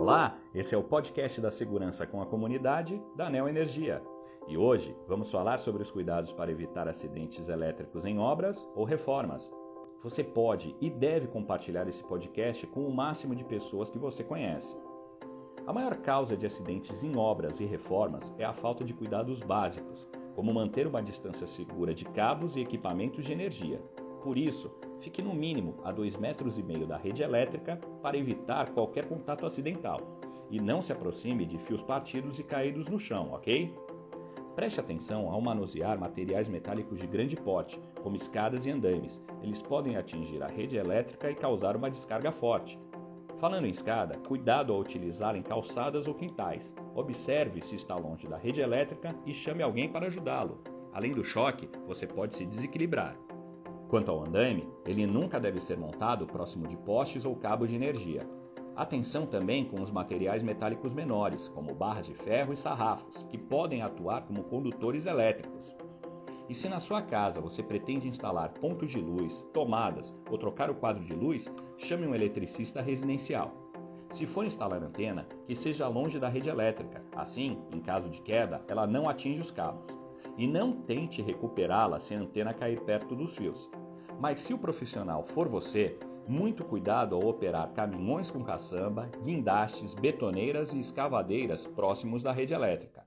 Olá, esse é o podcast da segurança com a comunidade da Neo Energia. E hoje vamos falar sobre os cuidados para evitar acidentes elétricos em obras ou reformas. Você pode e deve compartilhar esse podcast com o máximo de pessoas que você conhece. A maior causa de acidentes em obras e reformas é a falta de cuidados básicos, como manter uma distância segura de cabos e equipamentos de energia. Por isso, fique no mínimo a 2,5 metros e meio da rede elétrica para evitar qualquer contato acidental. E não se aproxime de fios partidos e caídos no chão, ok? Preste atenção ao manusear materiais metálicos de grande porte, como escadas e andames. Eles podem atingir a rede elétrica e causar uma descarga forte. Falando em escada, cuidado ao utilizar em calçadas ou quintais. Observe se está longe da rede elétrica e chame alguém para ajudá-lo. Além do choque, você pode se desequilibrar. Quanto ao andaime, ele nunca deve ser montado próximo de postes ou cabos de energia. Atenção também com os materiais metálicos menores, como barras de ferro e sarrafos, que podem atuar como condutores elétricos. E se na sua casa você pretende instalar pontos de luz, tomadas ou trocar o quadro de luz, chame um eletricista residencial. Se for instalar antena, que seja longe da rede elétrica, assim, em caso de queda, ela não atinge os cabos. E não tente recuperá-la se a antena cair perto dos fios. Mas se o profissional for você, muito cuidado ao operar caminhões com caçamba, guindastes, betoneiras e escavadeiras próximos da rede elétrica.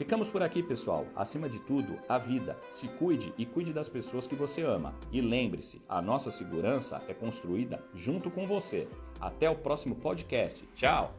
Ficamos por aqui, pessoal. Acima de tudo, a vida. Se cuide e cuide das pessoas que você ama. E lembre-se, a nossa segurança é construída junto com você. Até o próximo podcast. Tchau!